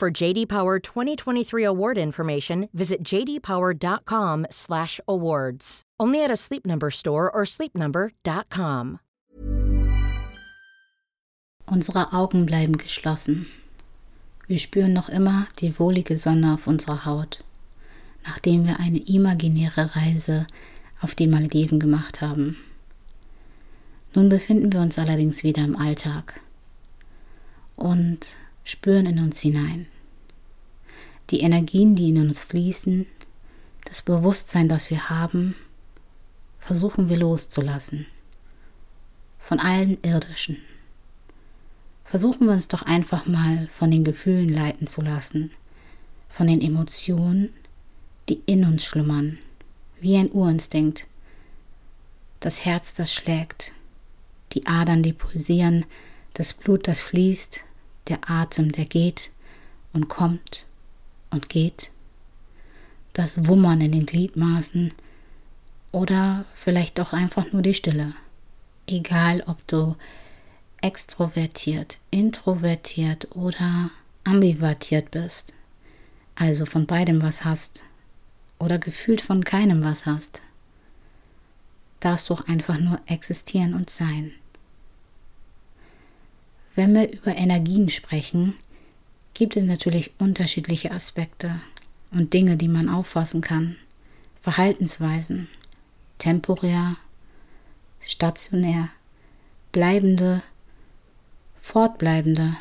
For JD Power 2023 award information, visit jdpower.com/awards. Only at a Sleep Number store or sleepnumber.com. Unsere Augen bleiben geschlossen. Wir spüren noch immer die wohlige Sonne auf unserer Haut. nachdem wir eine imaginäre Reise auf die Malediven gemacht haben. Nun befinden wir uns allerdings wieder im Alltag und spüren in uns hinein. Die Energien, die in uns fließen, das Bewusstsein, das wir haben, versuchen wir loszulassen. Von allen Irdischen. Versuchen wir uns doch einfach mal von den Gefühlen leiten zu lassen, von den Emotionen, die in uns schlummern, wie ein Urinstinkt. Das Herz, das schlägt, die Adern, die pulsieren, das Blut, das fließt, der Atem, der geht und kommt und geht, das Wummern in den Gliedmaßen oder vielleicht auch einfach nur die Stille. Egal, ob du extrovertiert, introvertiert oder ambivertiert bist, also von beidem was hast, oder gefühlt von keinem was hast, darfst du auch einfach nur existieren und sein. Wenn wir über Energien sprechen, gibt es natürlich unterschiedliche Aspekte und Dinge, die man auffassen kann. Verhaltensweisen, temporär, stationär, bleibende, fortbleibende.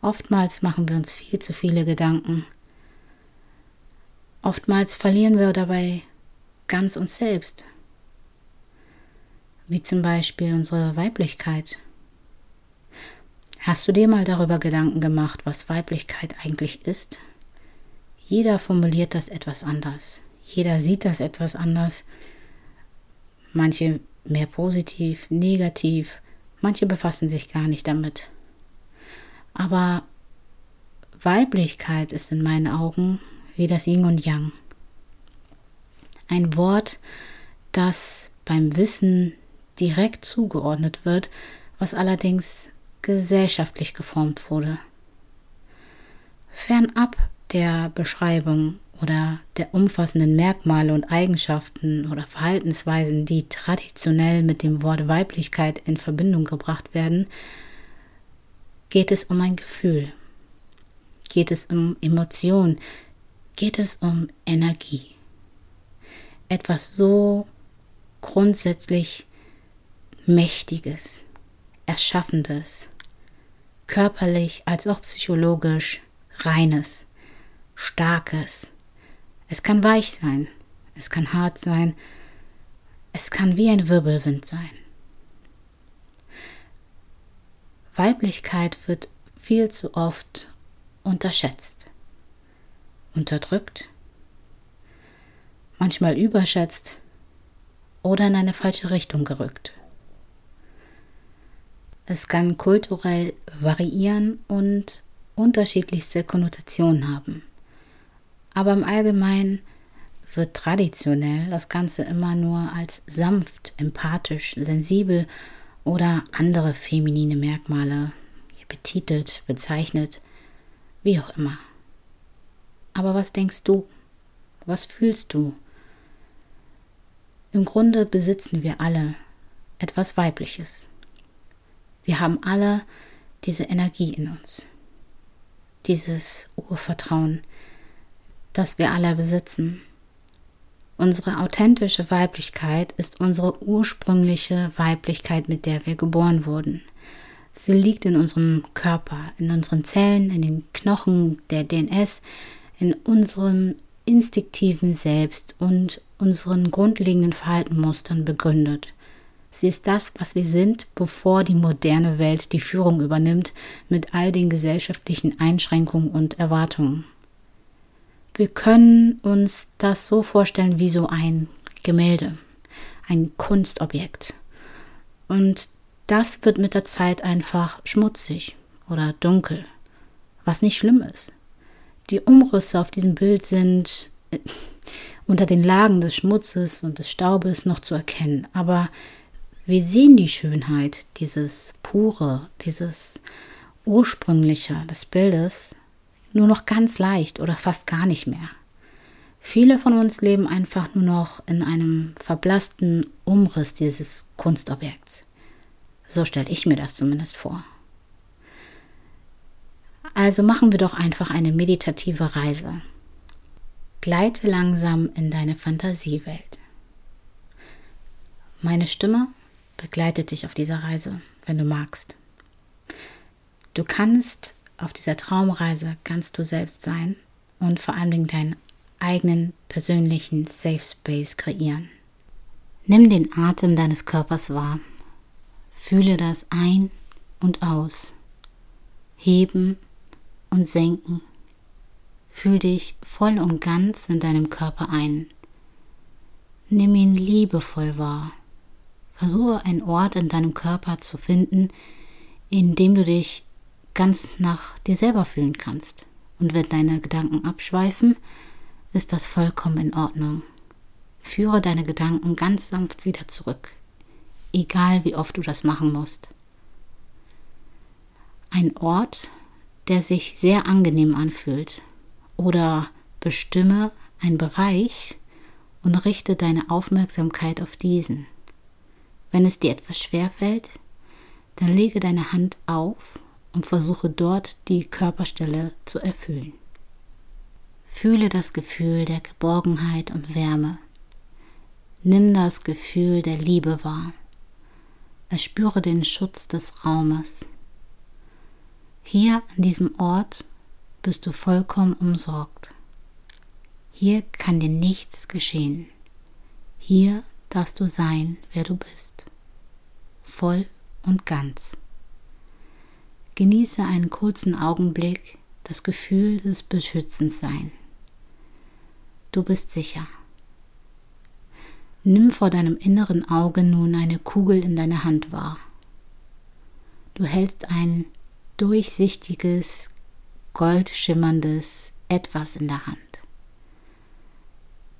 Oftmals machen wir uns viel zu viele Gedanken Oftmals verlieren wir dabei ganz uns selbst, wie zum Beispiel unsere Weiblichkeit. Hast du dir mal darüber Gedanken gemacht, was Weiblichkeit eigentlich ist? Jeder formuliert das etwas anders. Jeder sieht das etwas anders. Manche mehr positiv, negativ, manche befassen sich gar nicht damit. Aber Weiblichkeit ist in meinen Augen wie das Yin und Yang. Ein Wort, das beim Wissen direkt zugeordnet wird, was allerdings gesellschaftlich geformt wurde. Fernab der Beschreibung oder der umfassenden Merkmale und Eigenschaften oder Verhaltensweisen, die traditionell mit dem Wort Weiblichkeit in Verbindung gebracht werden, geht es um ein Gefühl, geht es um Emotionen, geht es um Energie. Etwas so grundsätzlich Mächtiges, Erschaffendes, körperlich als auch psychologisch Reines, Starkes. Es kann weich sein, es kann hart sein, es kann wie ein Wirbelwind sein. Weiblichkeit wird viel zu oft unterschätzt unterdrückt, manchmal überschätzt oder in eine falsche Richtung gerückt. Es kann kulturell variieren und unterschiedlichste Konnotationen haben. Aber im Allgemeinen wird traditionell das Ganze immer nur als sanft, empathisch, sensibel oder andere feminine Merkmale betitelt, bezeichnet, wie auch immer. Aber was denkst du? Was fühlst du? Im Grunde besitzen wir alle etwas Weibliches. Wir haben alle diese Energie in uns, dieses Urvertrauen, das wir alle besitzen. Unsere authentische Weiblichkeit ist unsere ursprüngliche Weiblichkeit, mit der wir geboren wurden. Sie liegt in unserem Körper, in unseren Zellen, in den Knochen, der DNS, in unserem instinktiven Selbst und unseren grundlegenden Verhaltenmustern begründet. Sie ist das, was wir sind, bevor die moderne Welt die Führung übernimmt mit all den gesellschaftlichen Einschränkungen und Erwartungen. Wir können uns das so vorstellen wie so ein Gemälde, ein Kunstobjekt. Und das wird mit der Zeit einfach schmutzig oder dunkel, was nicht schlimm ist. Die Umrisse auf diesem Bild sind äh, unter den Lagen des Schmutzes und des Staubes noch zu erkennen, aber wir sehen die Schönheit dieses pure, dieses ursprüngliche des Bildes nur noch ganz leicht oder fast gar nicht mehr. Viele von uns leben einfach nur noch in einem verblassten Umriss dieses Kunstobjekts. So stelle ich mir das zumindest vor. Also machen wir doch einfach eine meditative Reise. Gleite langsam in deine Fantasiewelt. Meine Stimme begleitet dich auf dieser Reise, wenn du magst. Du kannst auf dieser Traumreise ganz du selbst sein und vor allen Dingen deinen eigenen persönlichen Safe Space kreieren. Nimm den Atem deines Körpers wahr. Fühle das ein und aus. Heben und senken. Fühl dich voll und ganz in deinem Körper ein. Nimm ihn liebevoll wahr. Versuche einen Ort in deinem Körper zu finden, in dem du dich ganz nach dir selber fühlen kannst. Und wenn deine Gedanken abschweifen, ist das vollkommen in Ordnung. Führe deine Gedanken ganz sanft wieder zurück, egal wie oft du das machen musst. Ein Ort, der sich sehr angenehm anfühlt, oder bestimme einen Bereich und richte deine Aufmerksamkeit auf diesen. Wenn es dir etwas schwer fällt, dann lege deine Hand auf und versuche dort die Körperstelle zu erfüllen. Fühle das Gefühl der Geborgenheit und Wärme. Nimm das Gefühl der Liebe wahr. Erspüre den Schutz des Raumes. Hier an diesem Ort bist du vollkommen umsorgt. Hier kann dir nichts geschehen. Hier darfst du sein, wer du bist. Voll und ganz. Genieße einen kurzen Augenblick das Gefühl des Beschützenssein. Du bist sicher. Nimm vor deinem inneren Auge nun eine Kugel in deine Hand wahr. Du hältst ein durchsichtiges, goldschimmerndes Etwas in der Hand.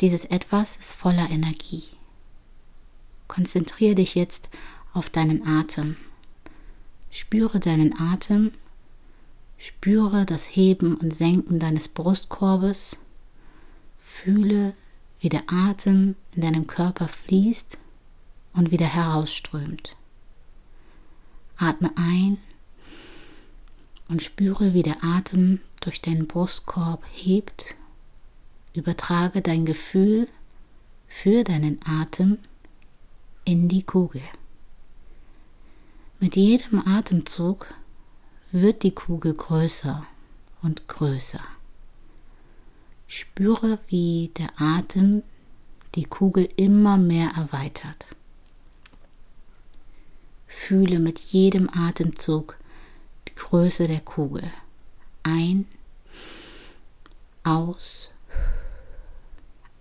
Dieses Etwas ist voller Energie. Konzentriere dich jetzt auf deinen Atem. Spüre deinen Atem, spüre das Heben und Senken deines Brustkorbes, fühle, wie der Atem in deinem Körper fließt und wieder herausströmt. Atme ein und spüre, wie der Atem durch deinen Brustkorb hebt. Übertrage dein Gefühl für deinen Atem in die Kugel. Mit jedem Atemzug wird die Kugel größer und größer. Spüre, wie der Atem die Kugel immer mehr erweitert. Fühle mit jedem Atemzug die Größe der Kugel. Ein, aus,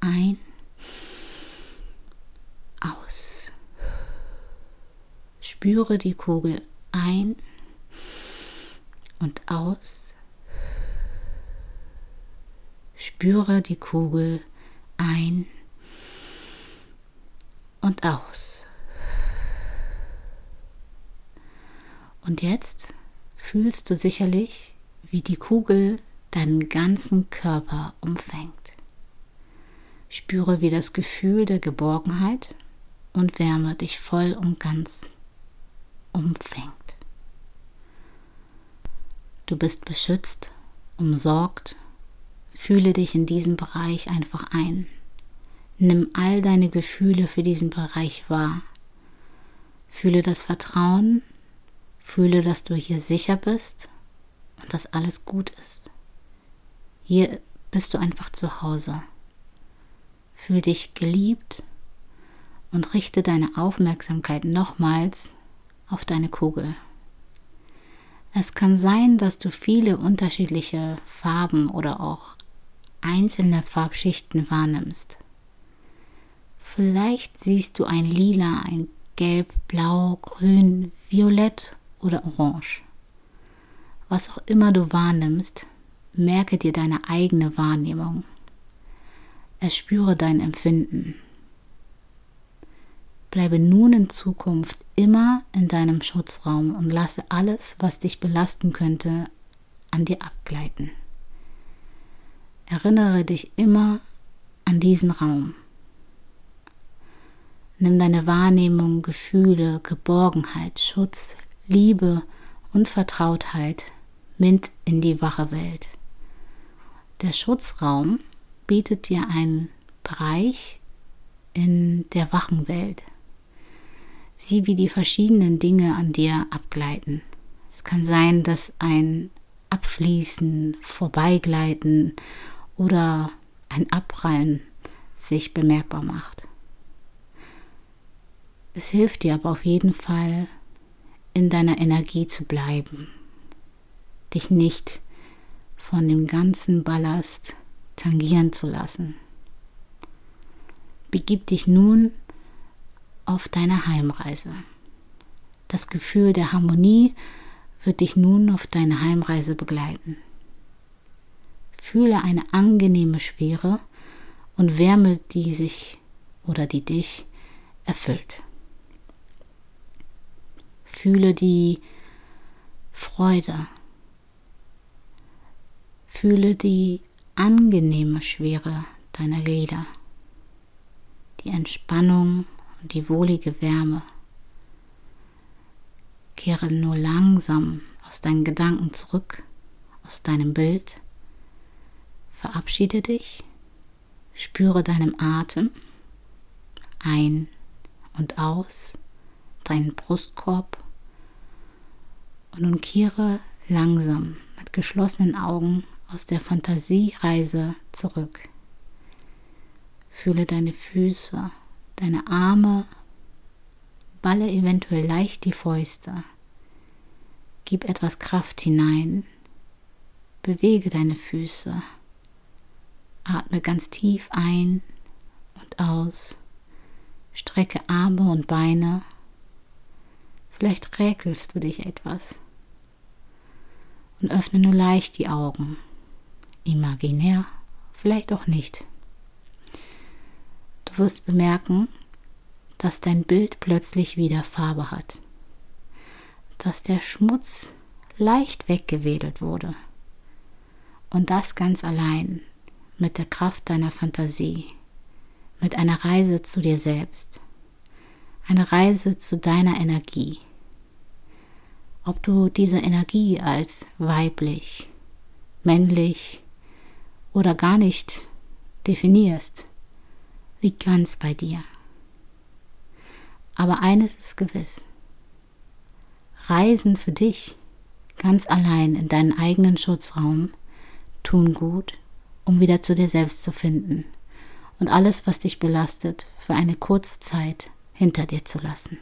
ein, aus. Spüre die Kugel ein und aus. Spüre die Kugel ein und aus. Und jetzt fühlst du sicherlich, wie die Kugel deinen ganzen Körper umfängt. Spüre, wie das Gefühl der Geborgenheit und Wärme dich voll und ganz umfängt. Du bist beschützt, umsorgt, fühle dich in diesem Bereich einfach ein. Nimm all deine Gefühle für diesen Bereich wahr. Fühle das Vertrauen, fühle, dass du hier sicher bist und dass alles gut ist. Hier bist du einfach zu Hause. Fühl dich geliebt und richte deine Aufmerksamkeit nochmals auf deine Kugel. Es kann sein, dass du viele unterschiedliche Farben oder auch einzelne Farbschichten wahrnimmst. Vielleicht siehst du ein Lila, ein Gelb, Blau, Grün, Violett oder Orange. Was auch immer du wahrnimmst, merke dir deine eigene Wahrnehmung. Erspüre dein Empfinden. Bleibe nun in Zukunft immer in deinem Schutzraum und lasse alles, was dich belasten könnte, an dir abgleiten. Erinnere dich immer an diesen Raum. Nimm deine Wahrnehmung, Gefühle, Geborgenheit, Schutz, Liebe und Vertrautheit mit in die wache Welt. Der Schutzraum bietet dir einen Bereich in der wachen Welt. Sieh, wie die verschiedenen Dinge an dir abgleiten. Es kann sein, dass ein Abfließen, Vorbeigleiten oder ein Abprallen sich bemerkbar macht. Es hilft dir aber auf jeden Fall, in deiner Energie zu bleiben, dich nicht von dem ganzen Ballast tangieren zu lassen. Begib dich nun auf deine Heimreise. Das Gefühl der Harmonie wird dich nun auf deine Heimreise begleiten. Fühle eine angenehme Schwere und Wärme, die sich oder die dich erfüllt. Fühle die Freude. Fühle die angenehme Schwere deiner Glieder, die Entspannung und die wohlige Wärme. Kehre nur langsam aus deinen Gedanken zurück, aus deinem Bild Verabschiede dich, spüre deinem Atem ein und aus, deinen Brustkorb und nun kehre langsam mit geschlossenen Augen aus der Fantasiereise zurück. Fühle deine Füße, deine Arme, balle eventuell leicht die Fäuste. Gib etwas Kraft hinein. Bewege deine Füße. Atme ganz tief ein und aus. Strecke Arme und Beine. Vielleicht räkelst du dich etwas. Und öffne nur leicht die Augen. Imaginär, vielleicht auch nicht. Du wirst bemerken, dass dein Bild plötzlich wieder Farbe hat. Dass der Schmutz leicht weggewedelt wurde. Und das ganz allein mit der Kraft deiner Fantasie, mit einer Reise zu dir selbst, eine Reise zu deiner Energie. Ob du diese Energie als weiblich, männlich oder gar nicht definierst, liegt ganz bei dir. Aber eines ist gewiss. Reisen für dich ganz allein in deinen eigenen Schutzraum tun gut um wieder zu dir selbst zu finden und alles, was dich belastet, für eine kurze Zeit hinter dir zu lassen.